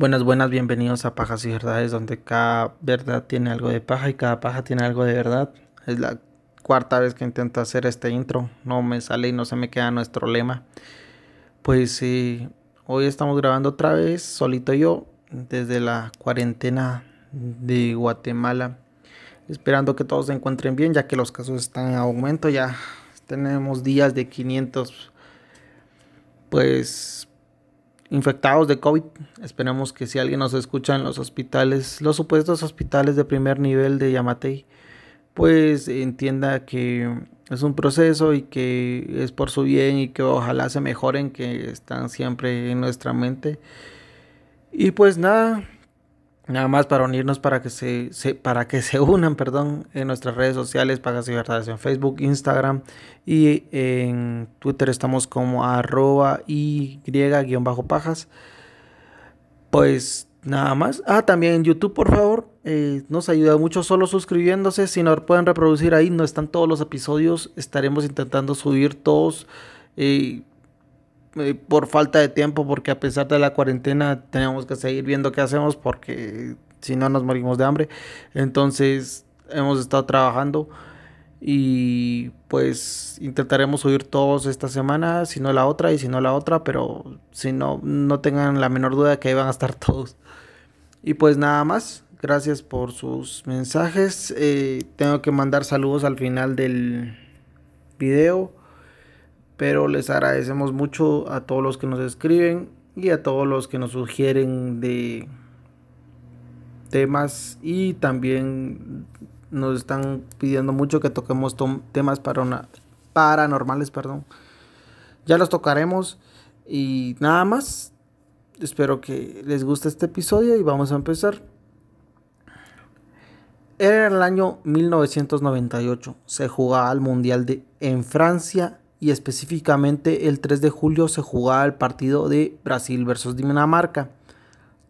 Buenas, buenas, bienvenidos a Pajas y Verdades, donde cada verdad tiene algo de paja y cada paja tiene algo de verdad. Es la cuarta vez que intento hacer este intro, no me sale y no se me queda nuestro lema. Pues sí, hoy estamos grabando otra vez, solito yo, desde la cuarentena de Guatemala, esperando que todos se encuentren bien, ya que los casos están en aumento, ya tenemos días de 500, pues infectados de COVID. Esperemos que si alguien nos escucha en los hospitales, los supuestos hospitales de primer nivel de Yamatei, pues entienda que es un proceso y que es por su bien y que ojalá se mejoren, que están siempre en nuestra mente. Y pues nada, Nada más para unirnos para que se, para que se unan, perdón, en nuestras redes sociales, Pagas y Verdades en Facebook, Instagram y en Twitter estamos como arroba y guion bajo pajas. Pues nada más. Ah, también en YouTube, por favor. Eh, nos ayuda mucho solo suscribiéndose. Si no pueden reproducir ahí, no están todos los episodios. Estaremos intentando subir todos. Eh, por falta de tiempo, porque a pesar de la cuarentena tenemos que seguir viendo qué hacemos porque si no nos morimos de hambre. Entonces hemos estado trabajando y pues intentaremos subir todos esta semana, si no la otra y si no la otra, pero si no, no tengan la menor duda que ahí van a estar todos. Y pues nada más, gracias por sus mensajes. Eh, tengo que mandar saludos al final del video pero les agradecemos mucho a todos los que nos escriben y a todos los que nos sugieren de temas y también nos están pidiendo mucho que toquemos temas paranormales, perdón. Ya los tocaremos y nada más. Espero que les guste este episodio y vamos a empezar. Era el año 1998. Se jugaba el Mundial de, en Francia y específicamente el 3 de julio se jugaba el partido de Brasil versus Dinamarca.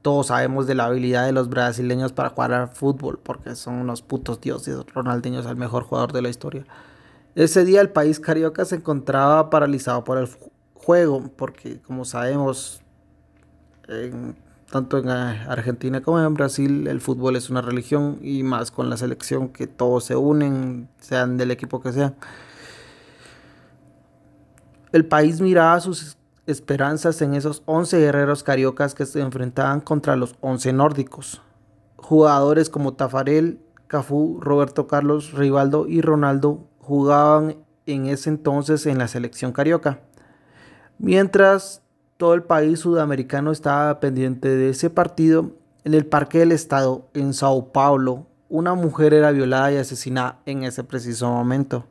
Todos sabemos de la habilidad de los brasileños para jugar al fútbol porque son unos putos dioses. Ronaldinho es el mejor jugador de la historia. Ese día el país carioca se encontraba paralizado por el juego porque como sabemos tanto en Argentina como en Brasil el fútbol es una religión y más con la selección que todos se unen, sean del equipo que sea. El país miraba sus esperanzas en esos 11 guerreros cariocas que se enfrentaban contra los 11 nórdicos. Jugadores como Tafarel, Cafú, Roberto Carlos, Rivaldo y Ronaldo jugaban en ese entonces en la selección carioca. Mientras todo el país sudamericano estaba pendiente de ese partido, en el Parque del Estado, en Sao Paulo, una mujer era violada y asesinada en ese preciso momento.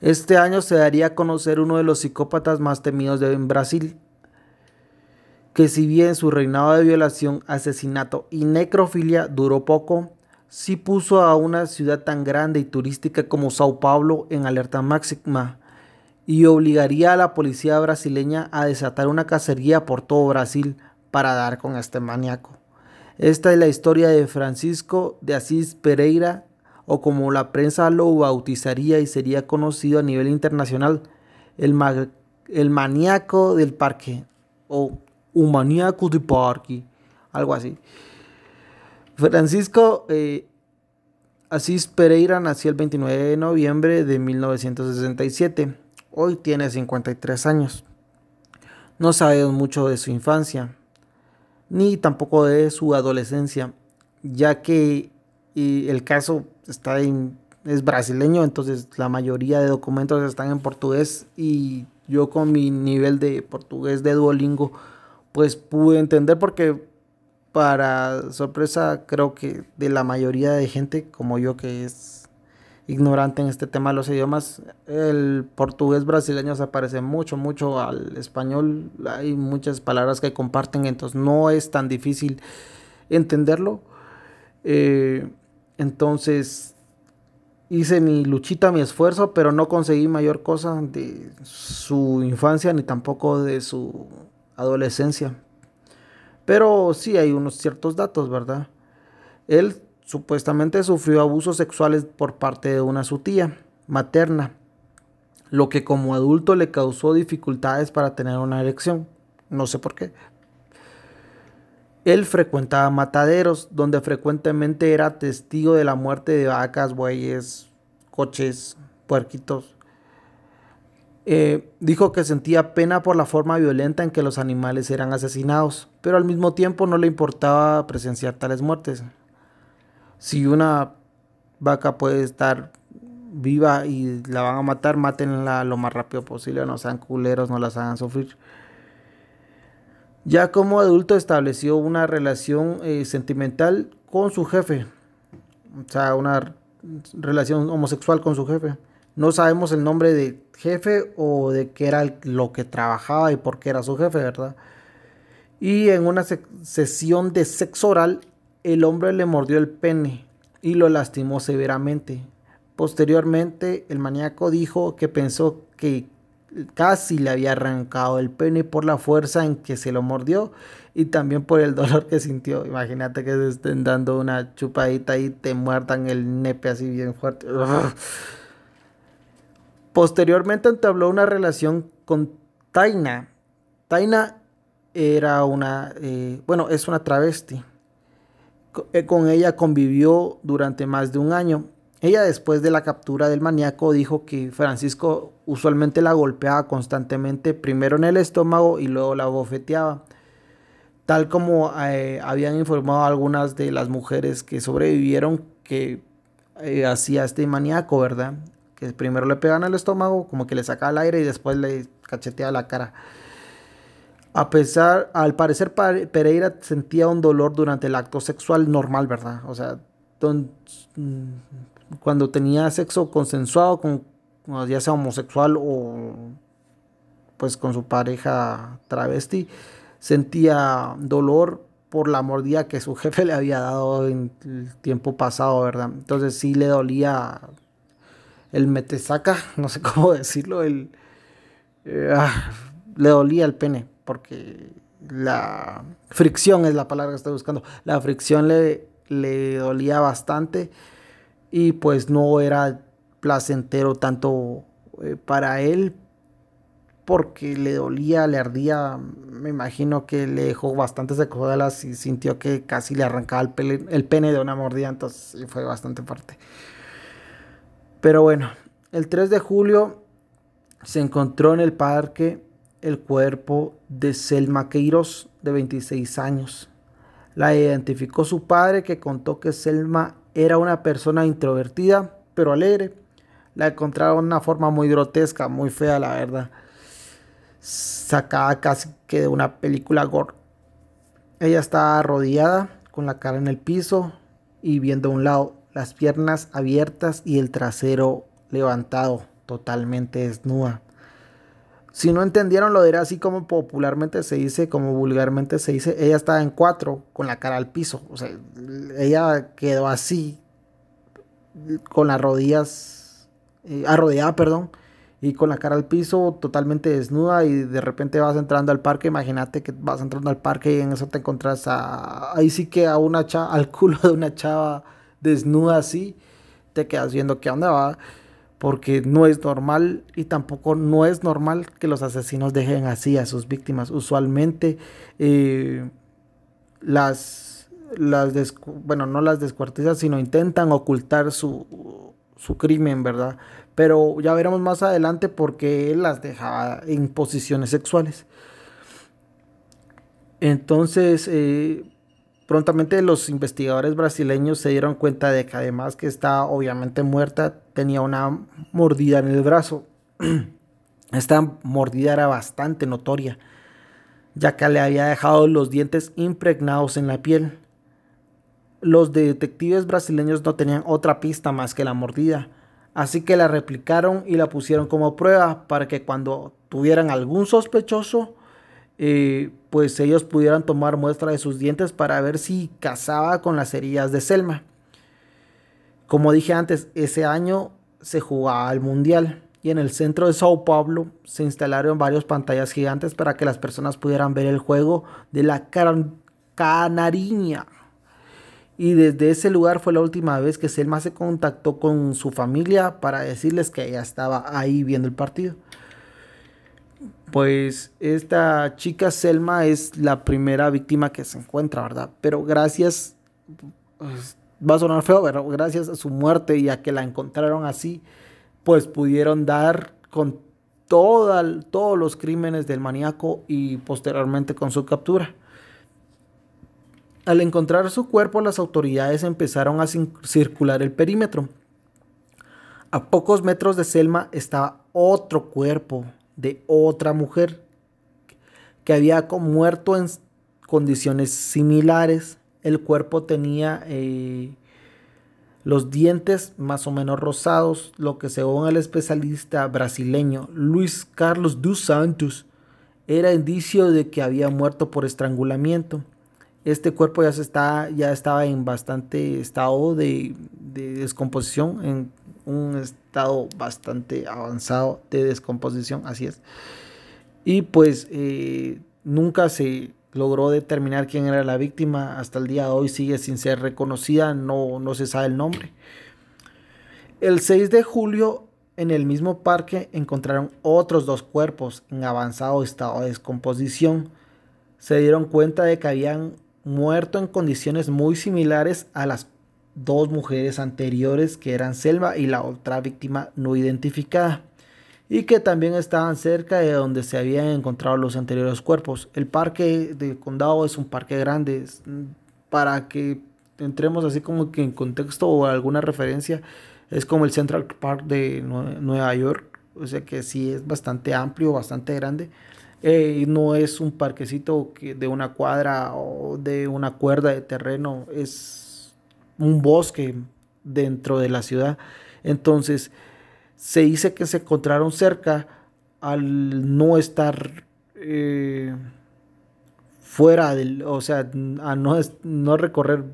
Este año se daría a conocer uno de los psicópatas más temidos de Brasil, que si bien su reinado de violación, asesinato y necrofilia duró poco, sí puso a una ciudad tan grande y turística como Sao Paulo en alerta máxima y obligaría a la policía brasileña a desatar una cacería por todo Brasil para dar con este maníaco. Esta es la historia de Francisco de Asís Pereira, o como la prensa lo bautizaría y sería conocido a nivel internacional, el, el maníaco del parque o un maníaco del parque, algo así. Francisco eh, Asís Pereira nació el 29 de noviembre de 1967. Hoy tiene 53 años. No sabemos mucho de su infancia, ni tampoco de su adolescencia, ya que el caso está en, es brasileño, entonces la mayoría de documentos están en portugués y yo con mi nivel de portugués de Duolingo pues pude entender porque para sorpresa creo que de la mayoría de gente como yo que es ignorante en este tema de los idiomas, el portugués brasileño se parece mucho, mucho al español. Hay muchas palabras que comparten, entonces no es tan difícil entenderlo. Eh, entonces hice mi luchita, mi esfuerzo, pero no conseguí mayor cosa de su infancia ni tampoco de su adolescencia. Pero sí hay unos ciertos datos, ¿verdad? Él supuestamente sufrió abusos sexuales por parte de una su tía materna, lo que como adulto le causó dificultades para tener una erección. No sé por qué. Él frecuentaba mataderos, donde frecuentemente era testigo de la muerte de vacas, bueyes, coches, puerquitos. Eh, dijo que sentía pena por la forma violenta en que los animales eran asesinados, pero al mismo tiempo no le importaba presenciar tales muertes. Si una vaca puede estar viva y la van a matar, mátenla lo más rápido posible, no sean culeros, no las hagan sufrir. Ya como adulto estableció una relación eh, sentimental con su jefe, o sea, una relación homosexual con su jefe. No sabemos el nombre de jefe o de qué era lo que trabajaba y por qué era su jefe, ¿verdad? Y en una sesión de sexo oral, el hombre le mordió el pene y lo lastimó severamente. Posteriormente, el maníaco dijo que pensó que casi le había arrancado el pene por la fuerza en que se lo mordió y también por el dolor que sintió. Imagínate que te estén dando una chupadita y te muerdan el nepe así bien fuerte. Posteriormente entabló una relación con Taina. Taina era una, eh, bueno, es una travesti. Eh, con ella convivió durante más de un año. Ella después de la captura del maníaco dijo que Francisco usualmente la golpeaba constantemente, primero en el estómago y luego la bofeteaba. Tal como eh, habían informado algunas de las mujeres que sobrevivieron que hacía este maníaco, ¿verdad? que primero le pegan al estómago, como que le saca el aire y después le cachetea la cara. A pesar, al parecer Pereira sentía un dolor durante el acto sexual normal, ¿verdad? O sea, mm, cuando tenía sexo consensuado, con, ya sea homosexual o pues con su pareja travesti, sentía dolor por la mordida que su jefe le había dado en el tiempo pasado, ¿verdad? Entonces sí le dolía el metesaca, no sé cómo decirlo, el, eh, ah, le dolía el pene, porque la fricción es la palabra que estoy buscando, la fricción le, le dolía bastante y pues no era placentero tanto eh, para él porque le dolía, le ardía, me imagino que le dejó bastantes secuelas y sintió que casi le arrancaba el, pene, el pene de una mordida, entonces fue bastante fuerte. Pero bueno, el 3 de julio se encontró en el parque el cuerpo de Selma Queiroz, de 26 años. La identificó su padre, que contó que Selma era una persona introvertida, pero alegre. La encontraron de una forma muy grotesca, muy fea, la verdad. Sacada casi que de una película gore. Ella estaba arrodillada, con la cara en el piso y viendo a un lado las piernas abiertas y el trasero levantado, totalmente desnuda. Si no entendieron lo era así como popularmente se dice, como vulgarmente se dice, ella estaba en cuatro con la cara al piso. O sea, ella quedó así, con las rodillas, eh, arrodillada, perdón, y con la cara al piso, totalmente desnuda, y de repente vas entrando al parque, imagínate que vas entrando al parque y en eso te encuentras a, ahí sí que a una chava, al culo de una chava desnuda así, te quedas viendo qué onda va, porque no es normal y tampoco no es normal que los asesinos dejen así a sus víctimas. Usualmente eh, las, las bueno, no las descuartizan, sino intentan ocultar su, su crimen, ¿verdad? Pero ya veremos más adelante porque él las dejaba en posiciones sexuales. Entonces, eh, Prontamente los investigadores brasileños se dieron cuenta de que además que estaba obviamente muerta, tenía una mordida en el brazo. Esta mordida era bastante notoria, ya que le había dejado los dientes impregnados en la piel. Los detectives brasileños no tenían otra pista más que la mordida, así que la replicaron y la pusieron como prueba para que cuando tuvieran algún sospechoso, eh, pues ellos pudieran tomar muestra de sus dientes para ver si casaba con las heridas de Selma. Como dije antes, ese año se jugaba el Mundial y en el centro de Sao Paulo se instalaron varias pantallas gigantes para que las personas pudieran ver el juego de la Canariña. Y desde ese lugar fue la última vez que Selma se contactó con su familia para decirles que ella estaba ahí viendo el partido. Pues esta chica Selma es la primera víctima que se encuentra, ¿verdad? Pero gracias, pues, va a sonar feo, pero gracias a su muerte y a que la encontraron así, pues pudieron dar con todos los crímenes del maníaco y posteriormente con su captura. Al encontrar su cuerpo, las autoridades empezaron a circular el perímetro. A pocos metros de Selma estaba otro cuerpo de otra mujer que había muerto en condiciones similares. El cuerpo tenía eh, los dientes más o menos rosados, lo que según el especialista brasileño Luis Carlos dos Santos era indicio de que había muerto por estrangulamiento. Este cuerpo ya, se está, ya estaba en bastante estado de, descomposición, en un estado bastante avanzado de descomposición, así es. Y pues eh, nunca se logró determinar quién era la víctima, hasta el día de hoy sigue sin ser reconocida, no, no se sabe el nombre. El 6 de julio, en el mismo parque, encontraron otros dos cuerpos en avanzado estado de descomposición. Se dieron cuenta de que habían muerto en condiciones muy similares a las dos mujeres anteriores que eran Selva y la otra víctima no identificada y que también estaban cerca de donde se habían encontrado los anteriores cuerpos. El parque del condado es un parque grande. Para que entremos así como que en contexto o alguna referencia es como el Central Park de Nueva York, o sea que sí es bastante amplio, bastante grande. Eh, no es un parquecito que de una cuadra o de una cuerda de terreno, es un bosque dentro de la ciudad. Entonces, se dice que se encontraron cerca al no estar eh, fuera del, o sea, a no, no recorrer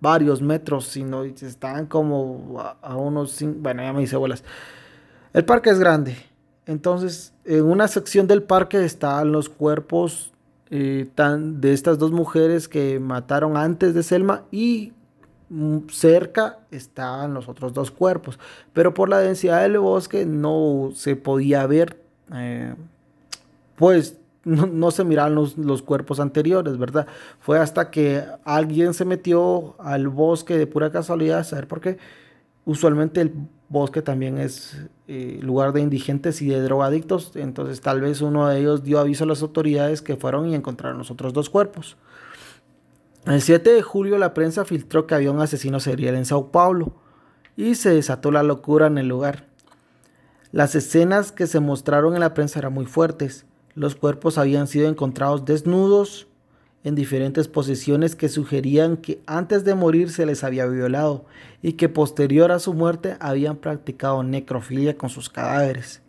varios metros, sino estaban como a, a unos, bueno, ya me hice bolas. El parque es grande, entonces, en una sección del parque estaban los cuerpos eh, de estas dos mujeres que mataron antes de Selma y cerca estaban los otros dos cuerpos. Pero por la densidad del bosque no se podía ver, eh, pues no, se miraban los, los, cuerpos anteriores, ¿verdad? Fue hasta que alguien se metió al bosque de pura casualidad, ¿saber por qué? Usualmente el bosque también es eh, lugar de indigentes y de drogadictos, entonces tal vez uno de ellos dio aviso a las autoridades que fueron y encontraron los otros dos cuerpos. El 7 de julio la prensa filtró que había un asesino serial en Sao Paulo y se desató la locura en el lugar. Las escenas que se mostraron en la prensa eran muy fuertes. Los cuerpos habían sido encontrados desnudos, en diferentes posiciones que sugerían que antes de morir se les había violado y que posterior a su muerte habían practicado necrofilia con sus cadáveres.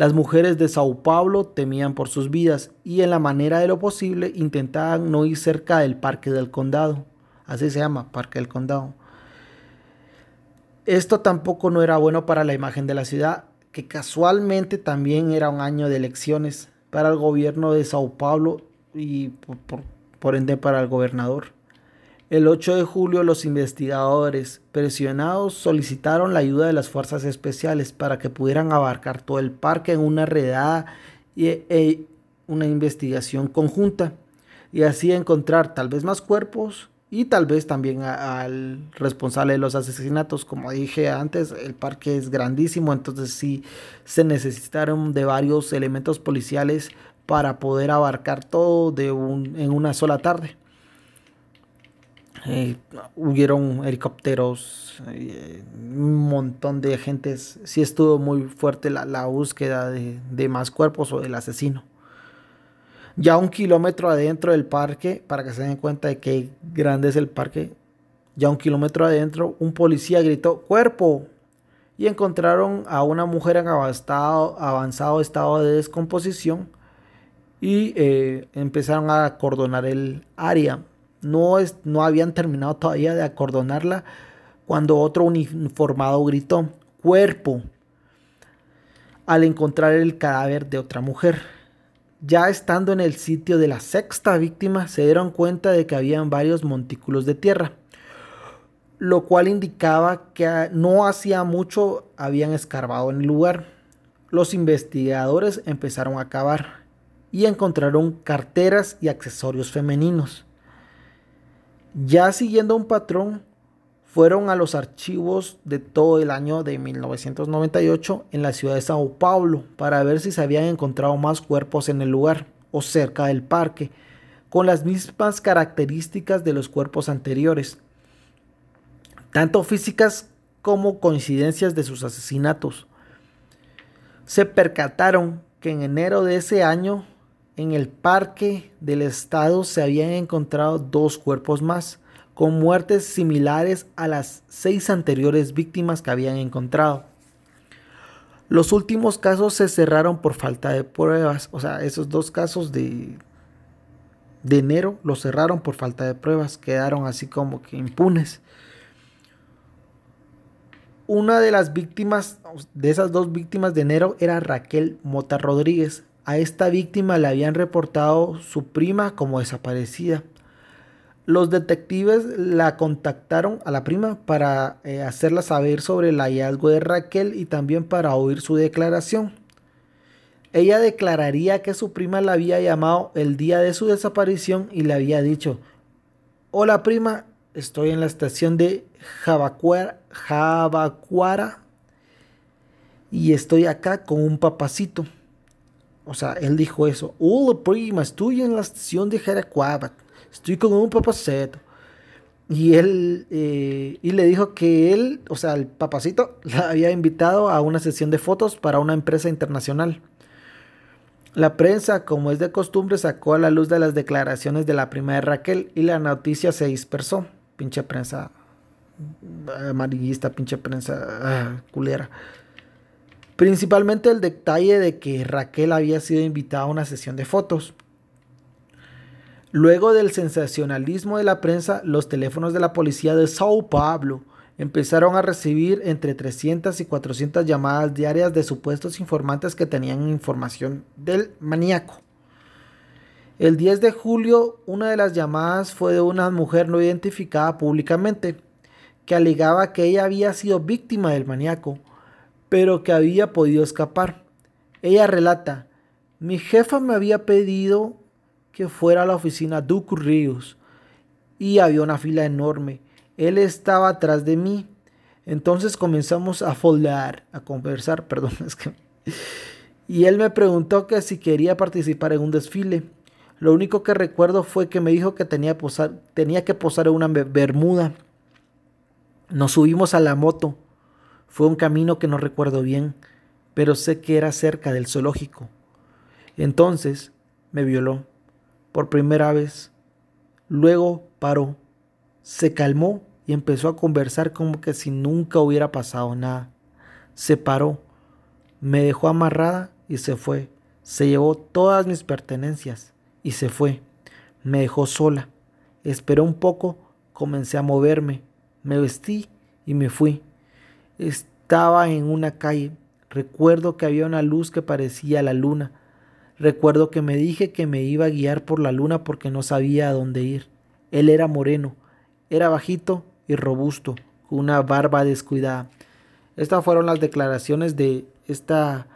Las mujeres de Sao Paulo temían por sus vidas y en la manera de lo posible intentaban no ir cerca del Parque del Condado. Así se llama, Parque del Condado. Esto tampoco no era bueno para la imagen de la ciudad, que casualmente también era un año de elecciones para el gobierno de Sao Paulo y por, por ende para el gobernador. El 8 de julio los investigadores presionados solicitaron la ayuda de las fuerzas especiales para que pudieran abarcar todo el parque en una redada y e, una investigación conjunta y así encontrar tal vez más cuerpos y tal vez también al responsable de los asesinatos. Como dije antes, el parque es grandísimo, entonces sí se necesitaron de varios elementos policiales para poder abarcar todo en una sola tarde. Eh, hubieron helicópteros, eh, un montón de agentes. Sí estuvo muy fuerte la, búsqueda de, de, más cuerpos o del asesino. Ya un kilómetro adentro del parque, para que se den cuenta de qué grande es el parque, ya un kilómetro adentro, un policía gritó ¡Cuerpo! Y encontraron a una mujer en avanzado, avanzado estado de descomposición y eh, empezaron a acordonar el área. No, es, no habían terminado todavía de acordonarla cuando otro uniformado gritó, cuerpo, al encontrar el cadáver de otra mujer. Ya estando en el sitio de la sexta víctima, se dieron cuenta de que habían varios montículos de tierra, lo cual indicaba que no hacía mucho habían escarbado en el lugar. Los investigadores empezaron a cavar y encontraron carteras y accesorios femeninos. Ya siguiendo un patrón, fueron a los archivos de todo el año de 1998 en la ciudad de Sao Paulo para ver si se habían encontrado más cuerpos en el lugar o cerca del parque, con las mismas características de los cuerpos anteriores, tanto físicas como coincidencias de sus asesinatos. Se percataron que en enero de ese año en el parque del estado se habían encontrado dos cuerpos más, con muertes similares a las seis anteriores víctimas que habían encontrado. Los últimos casos se cerraron por falta de pruebas, o sea, esos dos casos de, de enero los cerraron por falta de pruebas, quedaron así como que impunes. Una de las víctimas, de esas dos víctimas de enero, era Raquel Mota Rodríguez, a esta víctima le habían reportado su prima como desaparecida. Los detectives la contactaron a la prima para eh, hacerla saber sobre el hallazgo de Raquel y también para oír su declaración. Ella declararía que su prima la había llamado el día de su desaparición y le había dicho, hola prima, estoy en la estación de Jabacuara y estoy acá con un papacito. O sea, él dijo eso. Hola prima, estoy en la estación de Jaracuabat. Estoy con un papacito. Y él, eh, y le dijo que él, o sea, el papacito, la había invitado a una sesión de fotos para una empresa internacional. La prensa, como es de costumbre, sacó a la luz de las declaraciones de la prima de Raquel y la noticia se dispersó. Pinche prensa amarillista, pinche prensa ah, culera. Principalmente el detalle de que Raquel había sido invitada a una sesión de fotos. Luego del sensacionalismo de la prensa, los teléfonos de la policía de Sao Paulo empezaron a recibir entre 300 y 400 llamadas diarias de supuestos informantes que tenían información del maníaco. El 10 de julio, una de las llamadas fue de una mujer no identificada públicamente, que alegaba que ella había sido víctima del maníaco pero que había podido escapar. Ella relata, mi jefa me había pedido que fuera a la oficina Duke Ríos y había una fila enorme. Él estaba atrás de mí. Entonces comenzamos a foldear, a conversar, perdón, es que... Y él me preguntó que si quería participar en un desfile. Lo único que recuerdo fue que me dijo que tenía, tenía que posar en una bermuda. Nos subimos a la moto. Fue un camino que no recuerdo bien, pero sé que era cerca del zoológico. Entonces me violó por primera vez. Luego paró, se calmó y empezó a conversar como que si nunca hubiera pasado nada. Se paró, me dejó amarrada y se fue. Se llevó todas mis pertenencias y se fue. Me dejó sola. Esperé un poco, comencé a moverme, me vestí y me fui. Estaba en una calle. Recuerdo que había una luz que parecía la luna. Recuerdo que me dije que me iba a guiar por la luna porque no sabía a dónde ir. Él era moreno, era bajito y robusto, con una barba descuidada. Estas fueron las declaraciones de esta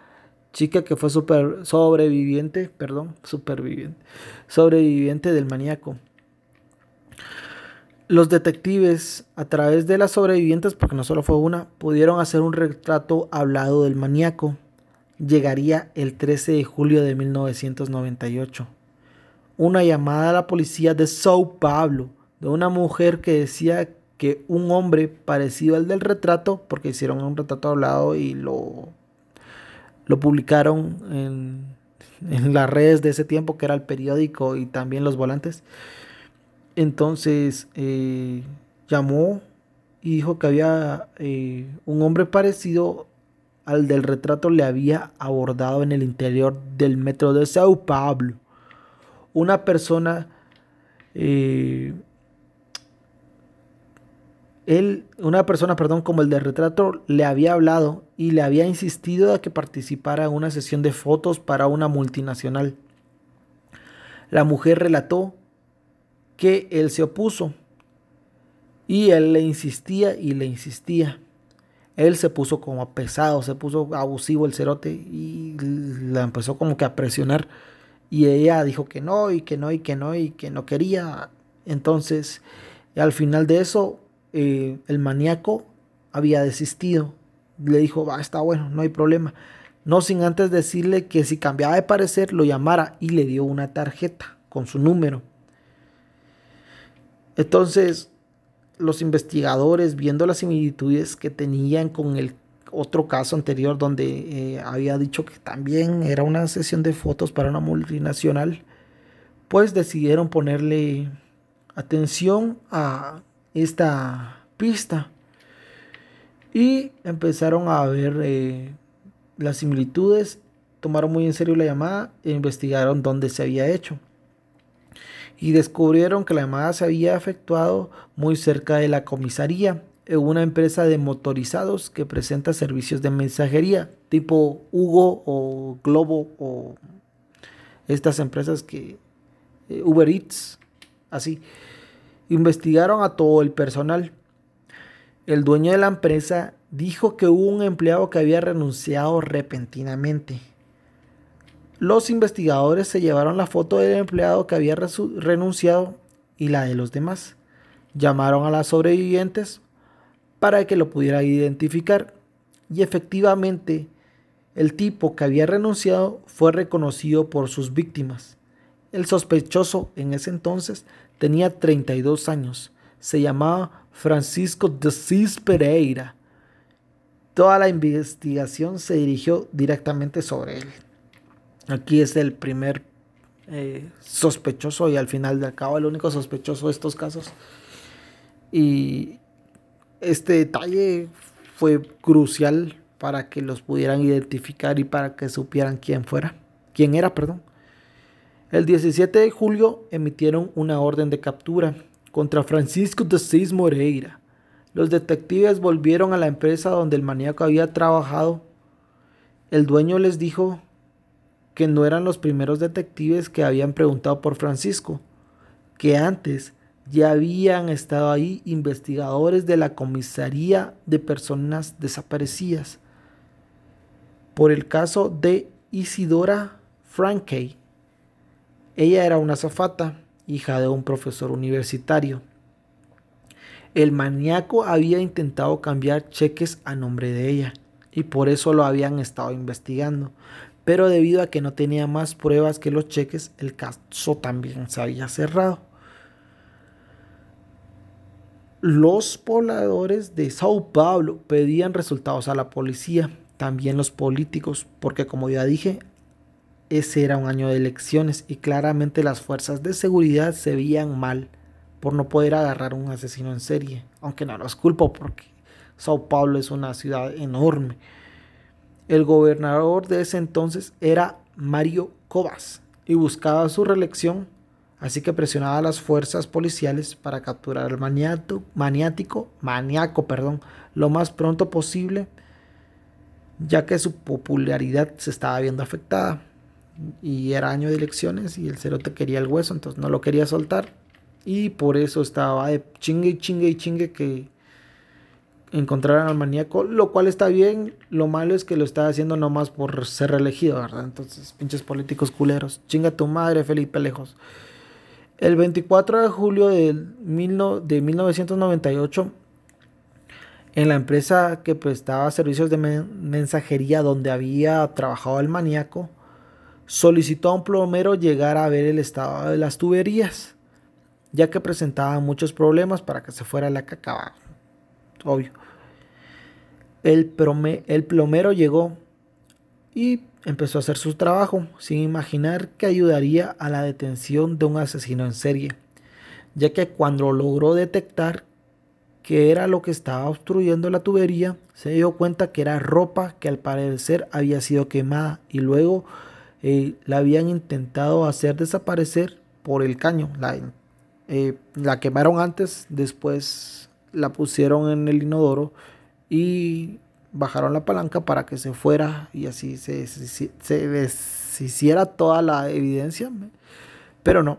chica que fue super, sobreviviente, perdón, superviviente, sobreviviente del maníaco. Los detectives, a través de las sobrevivientes, porque no solo fue una, pudieron hacer un retrato hablado del maníaco. Llegaría el 13 de julio de 1998. Una llamada a la policía de Sao Paulo de una mujer que decía que un hombre parecido al del retrato, porque hicieron un retrato hablado y lo, lo publicaron en, en las redes de ese tiempo, que era el periódico y también los volantes entonces eh, llamó y dijo que había eh, un hombre parecido al del retrato le había abordado en el interior del metro de Sao Paulo. Una persona, eh, él, una persona, perdón, como el del retrato, le había hablado y le había insistido a que participara en una sesión de fotos para una multinacional. La mujer relató que él se opuso. Y él le insistía y le insistía. Él se puso como pesado, se puso abusivo el cerote y la empezó como que a presionar. Y ella dijo que no, y que no, y que no, y que no quería. Entonces, al final de eso, eh, el maníaco había desistido. Le dijo, va, está bueno, no hay problema. No sin antes decirle que si cambiaba de parecer, lo llamara y le dio una tarjeta con su número. Entonces, los investigadores, viendo las similitudes que tenían con el otro caso anterior donde eh, había dicho que también era una sesión de fotos para una multinacional, pues decidieron ponerle atención a esta pista. Y empezaron a ver eh, las similitudes, tomaron muy en serio la llamada e investigaron dónde se había hecho y descubrieron que la llamada se había efectuado muy cerca de la comisaría una empresa de motorizados que presenta servicios de mensajería tipo Hugo o Globo o estas empresas que eh, Uber Eats, así. Investigaron a todo el personal. El dueño de la empresa dijo que hubo un empleado que había renunciado repentinamente. Los investigadores se llevaron la foto del empleado que había renunciado y la de los demás. Llamaron a las sobrevivientes para que lo pudiera identificar. Y efectivamente, el tipo que había renunciado fue reconocido por sus víctimas. El sospechoso en ese entonces tenía 32 años. Se llamaba Francisco de Cis Pereira. Toda la investigación se dirigió directamente sobre él. Aquí es el primer eh, sospechoso y al final de cabo el único sospechoso de estos casos. Y, este detalle fue crucial para que los pudieran identificar y para que supieran quién fuera, quién era, perdón. El 17 de julio emitieron una orden de captura contra Francisco de Cis Moreira. Los detectives volvieron a la empresa donde el maníaco había trabajado. El dueño les dijo que no eran los primeros detectives que habían preguntado por Francisco, que antes ya habían estado ahí investigadores de la comisaría de personas desaparecidas por el caso de Isidora Frankey. Ella era una zafata, hija de un profesor universitario. El maníaco había intentado cambiar cheques a nombre de ella y por eso lo habían estado investigando. Pero debido a que no tenía más pruebas que los cheques, el caso también se había cerrado. Los pobladores de Sao Paulo pedían resultados a la policía, también los políticos, porque como ya dije, ese era un año de elecciones y claramente las fuerzas de seguridad se veían mal por no poder agarrar a un asesino en serie, aunque no los culpo porque Sao Paulo es una ciudad enorme. El gobernador de ese entonces era Mario Covas y buscaba su reelección así que presionaba a las fuerzas policiales para capturar al maniato, maniático, maníaco, perdón, lo más pronto posible, ya que su popularidad se estaba viendo afectada. Y era año de elecciones y el cerote quería el hueso, entonces no lo quería soltar. Y por eso estaba de chingue y chingue y chingue que encontraran al maníaco, lo cual está bien, lo malo es que lo está haciendo nomás por ser reelegido, ¿verdad? Entonces, pinches políticos culeros, chinga tu madre, Felipe Lejos. El 24 de julio de, de 1998, en la empresa que prestaba servicios de mensajería donde había trabajado el maníaco, solicitó a un plomero llegar a ver el estado de las tuberías, ya que presentaban muchos problemas para que se fuera la caca. Obvio. El, plomero llegó y empezó a hacer su trabajo sin imaginar que ayudaría a la detención de un asesino en serie, ya que cuando logró detectar que era lo que estaba obstruyendo la tubería, se dio cuenta que era ropa que al parecer había sido quemada y luego eh, la habían intentado hacer desaparecer por el caño. La, eh, la quemaron antes, después la pusieron en el inodoro y bajaron la palanca para que se fuera y así se, se, hiciera toda la evidencia. Pero no,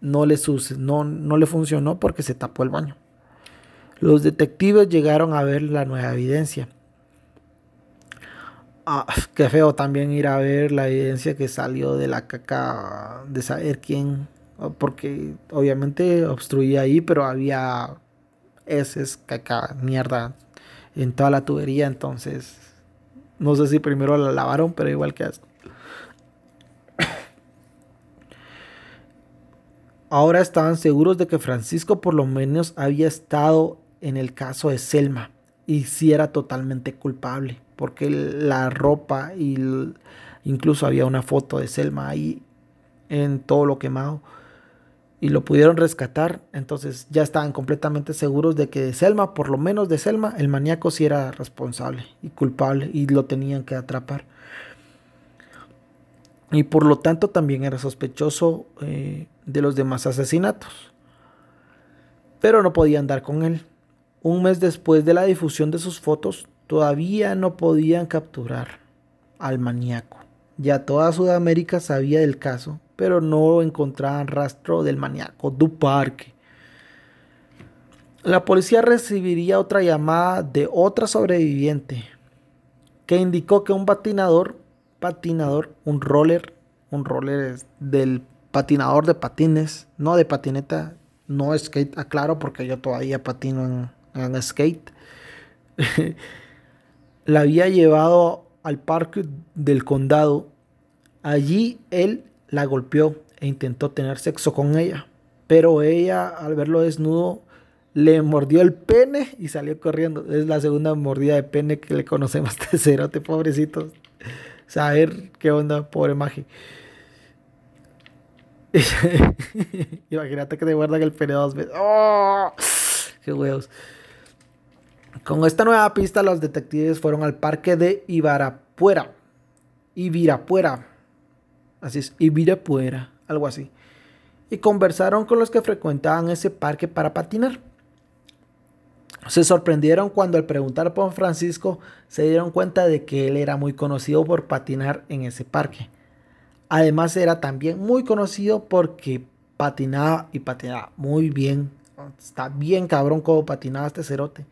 no le, no, no le funcionó porque se tapó el baño. Los detectives llegaron a ver la nueva evidencia. Ah, qué feo también ir a ver la evidencia que salió de la caca de saber quién. Porque obviamente obstruía ahí, pero había heces, caca, mierda en toda la tubería. Entonces, no sé si primero la lavaron, pero igual que asco. Ahora estaban seguros de que Francisco por lo menos había estado en el caso de Selma y si era totalmente culpable porque la ropa y incluso había una foto de Selma ahí en todo lo quemado y lo pudieron rescatar, entonces ya estaban completamente seguros de que de Selma, por lo menos de Selma, el maníaco sí era responsable y culpable y lo tenían que atrapar. Y por lo tanto también era sospechoso eh, de los demás asesinatos. Pero no podían dar con él. Un mes después de la difusión de sus fotos, todavía no podían capturar al maníaco. Ya toda Sudamérica sabía del caso, pero no encontraban rastro del maníaco du parque. La policía recibiría otra llamada de otra sobreviviente que indicó que un patinador, patinador, un roller, un roller del patinador de patines, no de patineta, no skate, aclaro porque yo todavía patino en, en skate. la había llevado al parque del condado. Allí él la golpeó e intentó tener sexo con ella. Pero ella, al verlo desnudo, le mordió el pene y salió corriendo. Es la segunda mordida de pene que le conocemos este cerote, pobrecito. Saber qué onda, pobre Magi. Imagínate que te guardan el pene dos veces. ¡Oh! ¡Qué huevos! Con esta nueva pista, los detectives fueron al parque de Ibarapuera. Ibirapuera. Así es, Ibirapuera, algo así. Y conversaron con los que frecuentaban ese parque para patinar. Se sorprendieron cuando al preguntar por Francisco se dieron cuenta de que él era muy conocido por patinar en ese parque. Además era también muy conocido porque patinaba y patinaba muy bien. Está bien cabrón como patinaba este cerote.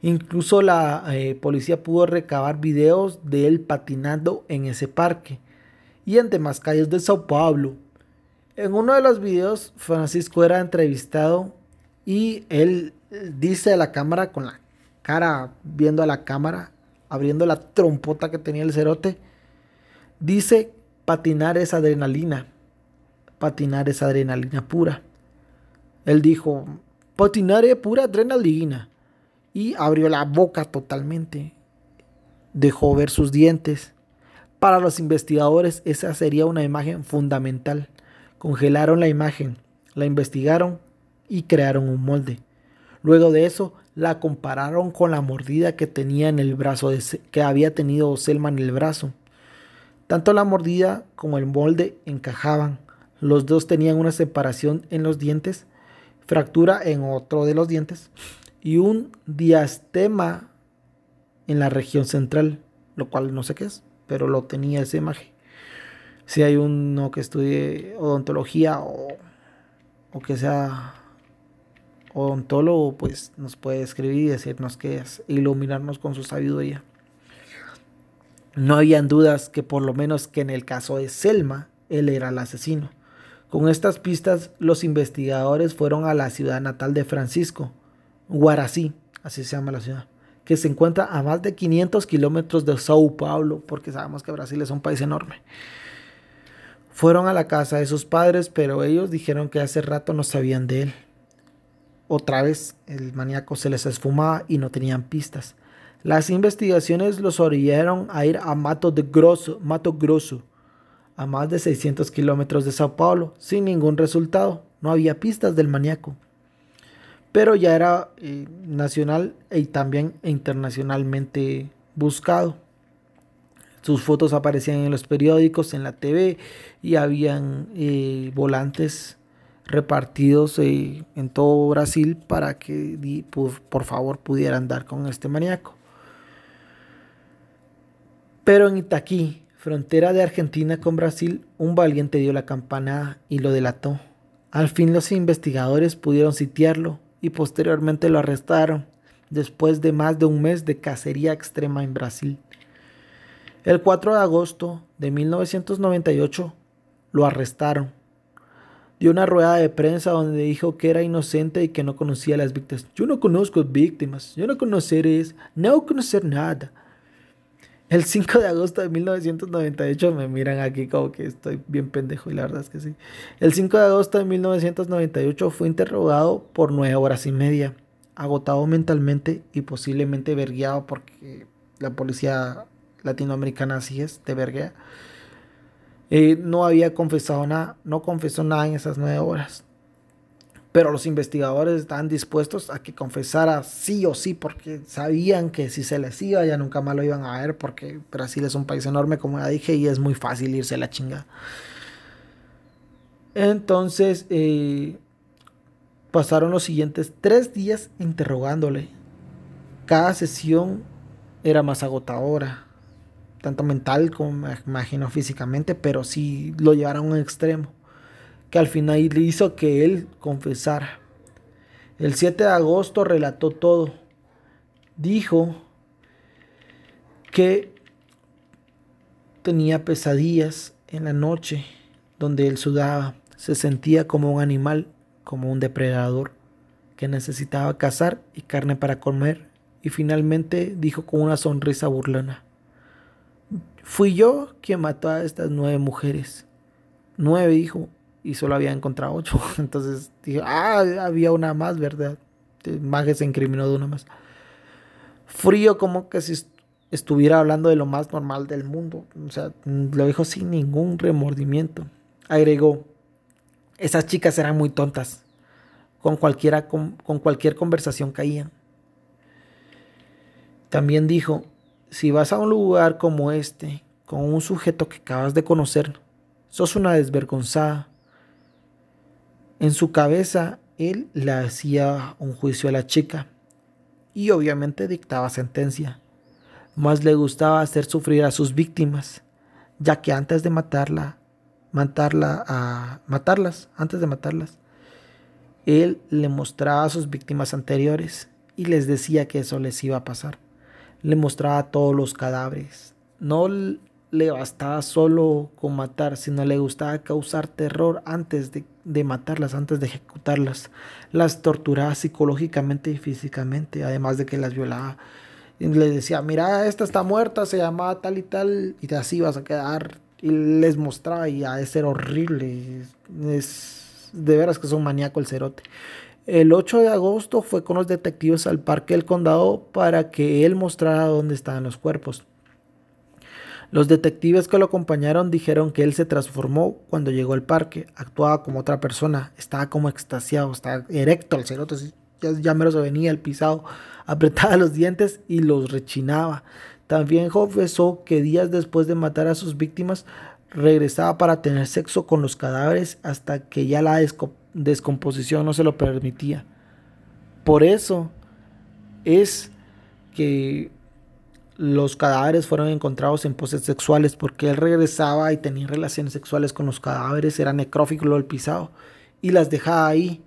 Incluso la eh, policía pudo recabar videos de él patinando en ese parque y en demás calles de Sao Paulo. En uno de los videos, Francisco era entrevistado y él dice a la cámara con la cara viendo a la cámara, abriendo la trompota que tenía el cerote, dice patinar es adrenalina, patinar es adrenalina pura. Él dijo, patinar es pura adrenalina y abrió la boca totalmente. Dejó ver sus dientes. Para los investigadores esa sería una imagen fundamental. Congelaron la imagen, la investigaron y crearon un molde. Luego de eso la compararon con la mordida que tenía en el brazo que había tenido Selma en el brazo. Tanto la mordida como el molde encajaban. Los dos tenían una separación en los dientes, fractura en otro de los dientes y un diastema en la región central, lo cual no sé qué es, pero lo tenía esa imagen. Si hay uno que estudie odontología o, o que sea odontólogo, pues nos puede escribir y decirnos qué es, iluminarnos con su sabiduría. No habían dudas que por lo menos que en el caso de Selma, él era el asesino. Con estas pistas, los investigadores fueron a la ciudad natal de Francisco, Guarací, así se llama la ciudad, que se encuentra a más de 500 kilómetros de Sao Paulo, porque sabemos que Brasil es un país enorme. Fueron a la casa de sus padres, pero ellos dijeron que hace rato no sabían de él. Otra vez el maníaco se les esfumaba y no tenían pistas. Las investigaciones los orillaron a ir a Mato Grosso, Mato Grosso, a más de 600 kilómetros de Sao Paulo, sin ningún resultado. No había pistas del maníaco pero ya era eh, nacional y también internacionalmente buscado. Sus fotos aparecían en los periódicos, en la TV y habían eh, volantes repartidos eh, en todo Brasil para que por, favor pudieran dar con este maníaco. Pero en Itaquí, frontera de Argentina con Brasil, un valiente dio la campana y lo delató. Al fin los investigadores pudieron sitiarlo y posteriormente lo arrestaron después de más de un mes de cacería extrema en Brasil. El 4 de agosto de 1998 lo arrestaron. Dio una rueda de prensa donde dijo que era inocente y que no conocía a las víctimas. Yo no conozco víctimas, yo no conocer es, no conocer nada. El 5 de agosto de 1998, me miran aquí como que estoy bien pendejo y la verdad es que sí. El 5 de agosto de 1998 fue interrogado por nueve horas y media, agotado mentalmente y posiblemente vergueado porque la policía latinoamericana así es, de verguea. Eh, no había confesado nada, no confesó nada en esas nueve horas. Pero los investigadores estaban dispuestos a que confesara sí o sí, porque sabían que si se les iba ya nunca más lo iban a ver, porque Brasil es un país enorme, como ya dije, y es muy fácil irse a la chingada. Entonces, eh, pasaron los siguientes tres días interrogándole. Cada sesión era más agotadora, tanto mental como me imagino físicamente, pero sí lo llevaron a un extremo que al final le hizo que él confesara. El 7 de agosto relató todo. Dijo que tenía pesadillas en la noche donde él sudaba, se sentía como un animal, como un depredador que necesitaba cazar y carne para comer y finalmente dijo con una sonrisa burlona, fui yo quien mató a estas nueve mujeres. Nueve, dijo, y solo había encontrado ocho. Entonces dije, ah, había una más, ¿verdad? Maje se incriminó de una más. Frío como que si estuviera hablando de lo más normal del mundo. O sea, lo dijo sin ningún remordimiento. Agregó, esas chicas eran muy tontas. Con, cualquiera, con, con cualquier conversación caían. También dijo, si vas a un lugar como este, con un sujeto que acabas de conocer, sos una desvergonzada en su cabeza, él le hacía un juicio a la chica y obviamente dictaba sentencia. Más le gustaba hacer sufrir a sus víctimas, ya que antes de matarla, matarla a matarlas, antes de matarlas, él le mostraba a sus víctimas anteriores y les decía que eso les iba a pasar. Le mostraba todos los cadáveres. No le bastaba solo con matar, sino le gustaba causar terror antes de, matarlas, antes de ejecutarlas. Las torturaba psicológicamente y físicamente, además de que las violaba. Y le decía, mira, esta está muerta, se llamaba tal y tal, y así vas a quedar. Y les mostraba, y a ser horrible. Es de veras que es un maníaco el cerote. El 8 de agosto fue con los detectives al parque del condado para que él mostrara dónde estaban los cuerpos. Los detectives que lo acompañaron dijeron que él se transformó cuando llegó al parque, actuaba como otra persona, estaba como extasiado, estaba erecto al cerote, ya, ya mero se venía el pisado, apretaba los dientes y los rechinaba. También confesó que días después de matar a sus víctimas, regresaba para tener sexo con los cadáveres hasta que ya la descomposición no se lo permitía. Por eso es que los cadáveres fueron encontrados en poses sexuales porque él regresaba y tenía relaciones sexuales con los cadáveres, era necrófilo el pisado y las dejaba ahí.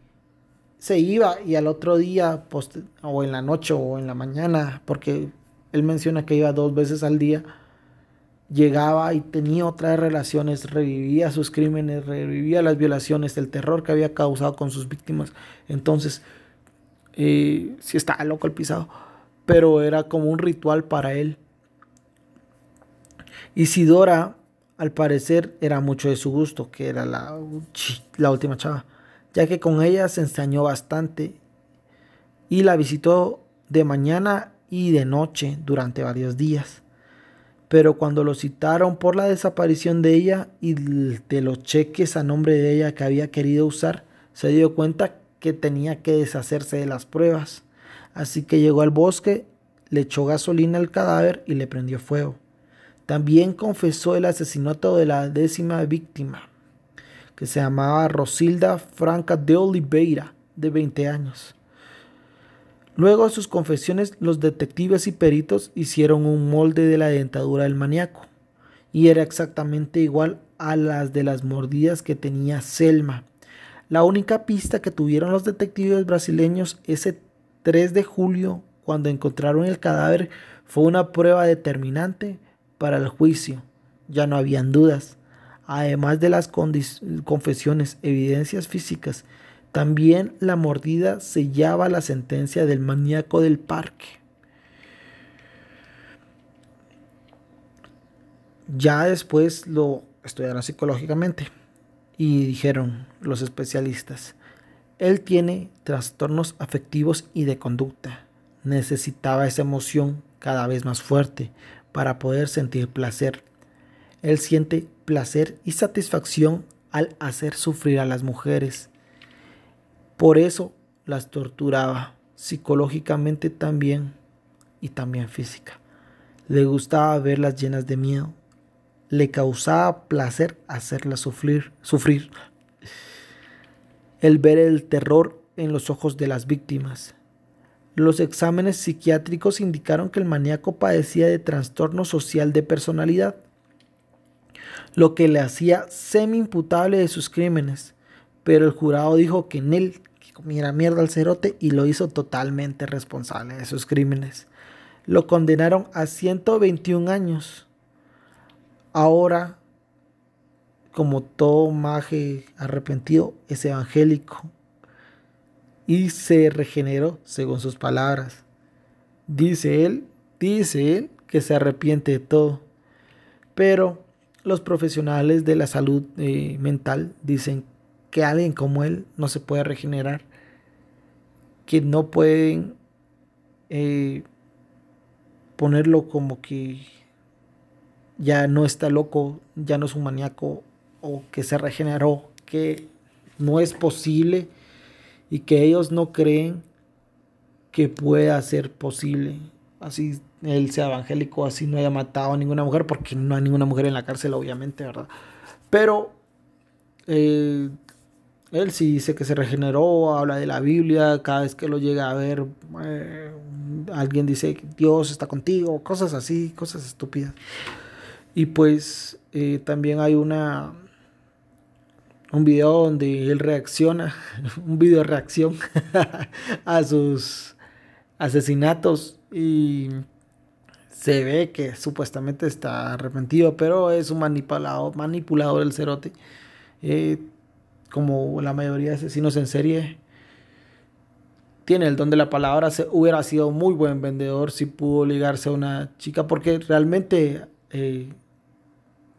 Se iba y al otro día, o en la noche o en la mañana, porque él menciona que iba dos veces al día, llegaba y tenía otras relaciones, revivía sus crímenes, revivía las violaciones, el terror que había causado con sus víctimas. Entonces, eh, si estaba loco el pisado pero era como un ritual para él. Isidora, al parecer, era mucho de su gusto, que era la, la última chava, ya que con ella se ensañó bastante y la visitó de mañana y de noche durante varios días. Pero cuando lo citaron por la desaparición de ella y de los cheques a nombre de ella que había querido usar, se dio cuenta que tenía que deshacerse de las pruebas. Así que llegó al bosque, le echó gasolina al cadáver y le prendió fuego. También confesó el asesinato de la décima víctima, que se llamaba Rosilda Franca de Oliveira, de 20 años. Luego de sus confesiones, los detectives y peritos hicieron un molde de la dentadura del maníaco, y era exactamente igual a las de las mordidas que tenía Selma. La única pista que tuvieron los detectives brasileños ese 3 de julio, cuando encontraron el cadáver, fue una prueba determinante para el juicio. Ya no habían dudas. Además de las confesiones, evidencias físicas, también la mordida sellaba la sentencia del maníaco del parque. Ya después lo estudiaron psicológicamente y dijeron los especialistas, él tiene trastornos afectivos y de conducta. Necesitaba esa emoción cada vez más fuerte para poder sentir placer. Él siente placer y satisfacción al hacer sufrir a las mujeres. Por eso las torturaba psicológicamente también y también física. Le gustaba verlas llenas de miedo. Le causaba placer hacerlas sufrir, sufrir. El ver el terror en los ojos de las víctimas. Los exámenes psiquiátricos indicaron que el maníaco padecía de trastorno social de personalidad lo que le hacía semi-imputable de sus crímenes. Pero el jurado dijo que en él comiera mierda al cerote y lo hizo totalmente responsable de sus crímenes. Lo condenaron a 121 años. Ahora, como todo maje arrepentido, es evangélico y se regeneró según sus palabras. Dice él, dice él que se arrepiente de todo. Pero los profesionales de la salud eh, mental dicen que alguien como él no se puede regenerar, que no pueden eh, ponerlo como que ya no está loco, ya no es un maníaco o que se regeneró, que no es posible y que ellos no creen que pueda ser posible. Así él sea evangélico, así no haya matado a ninguna mujer, porque no hay ninguna mujer en la cárcel, obviamente, ¿verdad? Pero eh, él sí dice que se regeneró, habla de la Biblia, cada vez que lo llega a ver, eh, alguien dice Dios está contigo, cosas así, cosas estúpidas. Y pues eh, también hay una un video donde él reacciona, un video de reacción a sus asesinatos y se ve que supuestamente está arrepentido, pero es un manipulador, manipulador del cerote. Eh, como la mayoría de asesinos en serie, tiene el don de la palabra. Se, hubiera sido muy buen vendedor si pudo ligarse a una chica, porque realmente eh,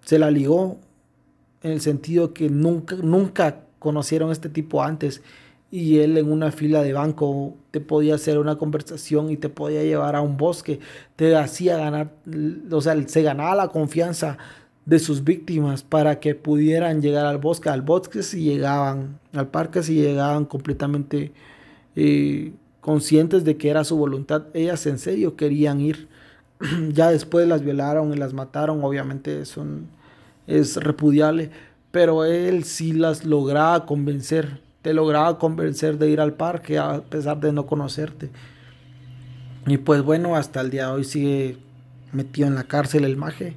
se la ligó en el sentido que nunca, nunca conocieron este tipo antes. Y él en una fila de banco te podía hacer una conversación y te podía llevar a un bosque, te hacía ganar, o sea, se ganaba la confianza de sus víctimas para que pudieran llegar al bosque, al bosque si llegaban, al parque si llegaban completamente eh, conscientes de que era su voluntad, ellas en serio querían ir, ya después las violaron y las mataron, obviamente eso es repudiable, pero él sí las lograba convencer te lograba convencer de ir al parque a pesar de no conocerte. Y pues bueno, hasta el día de hoy sigue metido en la cárcel el maje.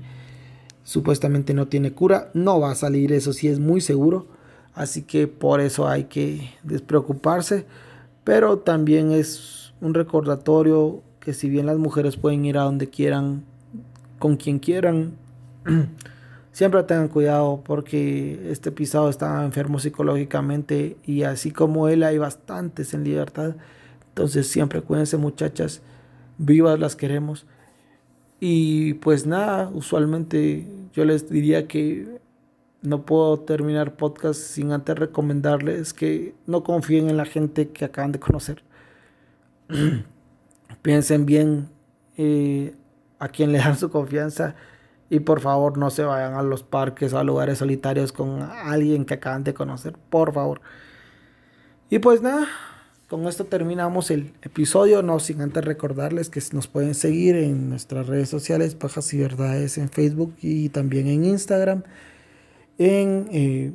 Supuestamente no tiene cura, no va a salir, eso sí es muy seguro. Así que por eso hay que despreocuparse. Pero también es un recordatorio que si bien las mujeres pueden ir a donde quieran, con quien quieran, Siempre tengan cuidado porque este pisado está enfermo psicológicamente y así como él hay bastantes en libertad. Entonces siempre cuídense muchachas, vivas las queremos. Y pues nada, usualmente yo les diría que no puedo terminar podcast sin antes recomendarles que no confíen en la gente que acaban de conocer. Piensen bien eh, a quién le dan su confianza y por favor no se vayan a los parques o a lugares solitarios con alguien que acaban de conocer, por favor. Y pues nada, con esto terminamos el episodio, no sin antes recordarles que nos pueden seguir en nuestras redes sociales, Pajas y Verdades en Facebook y también en Instagram. En eh,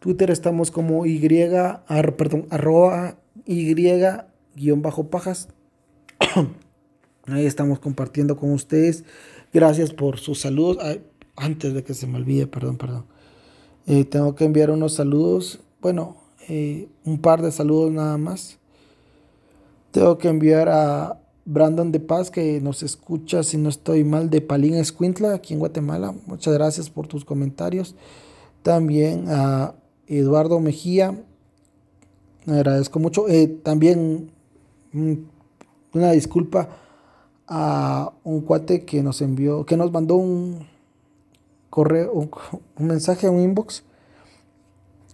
Twitter estamos como Y, perdón, arroba Y guion bajo pajas. Ahí estamos compartiendo con ustedes Gracias por sus saludos. antes de que se me olvide, perdón, perdón. Eh, tengo que enviar unos saludos. Bueno, eh, un par de saludos nada más. Tengo que enviar a Brandon de Paz, que nos escucha, si no estoy mal, de Palín Escuintla, aquí en Guatemala. Muchas gracias por tus comentarios. También a Eduardo Mejía, me agradezco mucho. Eh, también mm, una disculpa a un cuate que nos envió, que nos mandó un correo, un, un mensaje, un inbox.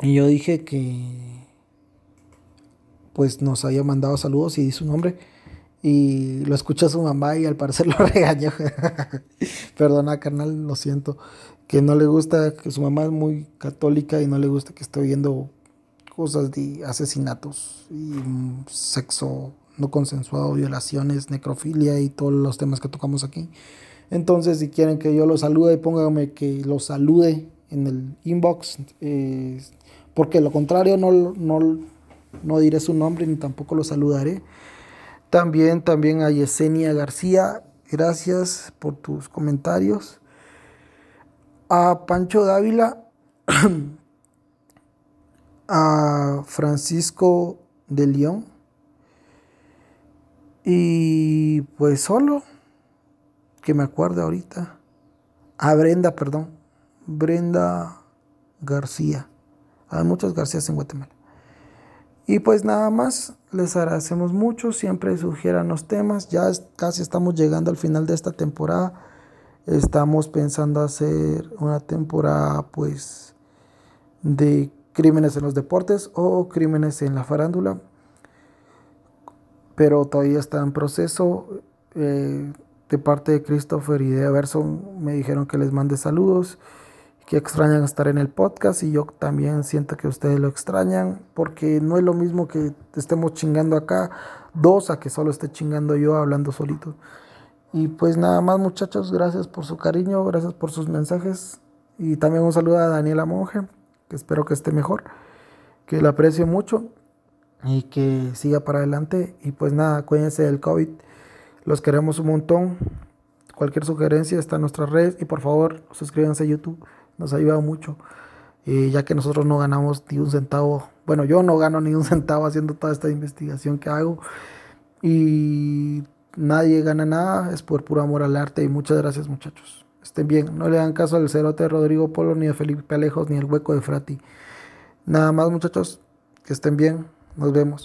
Y yo dije que pues nos había mandado saludos y di su nombre. Y lo escucha su mamá y al parecer lo regañó. Perdona, carnal, lo siento. Que no le gusta, que su mamá es muy católica y no le gusta que esté viendo cosas de asesinatos y sexo no consensuado, violaciones, necrofilia y todos los temas que tocamos aquí. Entonces, si quieren que yo los salude, pónganme que los salude en el inbox, eh, porque lo contrario no, no, no diré su nombre ni tampoco lo saludaré. También, también a Yesenia García, gracias por tus comentarios. A Pancho Dávila, a Francisco de León. Y pues solo, que me acuerdo ahorita. A Brenda, perdón. Brenda García. Hay muchos Garcías en Guatemala. Y pues nada más, les agradecemos mucho. Siempre sugieran los temas. Ya casi estamos llegando al final de esta temporada. Estamos pensando hacer una temporada pues de crímenes en los deportes o crímenes en la farándula. Pero todavía está en proceso. Eh, de parte de Christopher y de Everson me dijeron que les mande saludos, que extrañan estar en el podcast y yo también siento que ustedes lo extrañan porque no es lo mismo que estemos chingando acá, dos a que solo esté chingando yo hablando solito. Y pues nada más muchachos, gracias por su cariño, gracias por sus mensajes y también un saludo a Daniela Monge que espero que esté mejor, que la aprecio mucho y que siga para adelante. Y pues nada, cuídense del COVID, los queremos un montón. Cualquier sugerencia está en nuestras redes y por favor suscríbanse a YouTube, nos ayuda mucho. Y ya que nosotros no ganamos ni un centavo, bueno, yo no gano ni un centavo haciendo toda esta investigación que hago y nadie gana nada, es por puro amor al arte y muchas gracias muchachos estén bien. No le dan caso al cerote de Rodrigo Polo, ni de Felipe Alejos, ni al hueco de Frati. Nada más, muchachos, que estén bien. Nos vemos.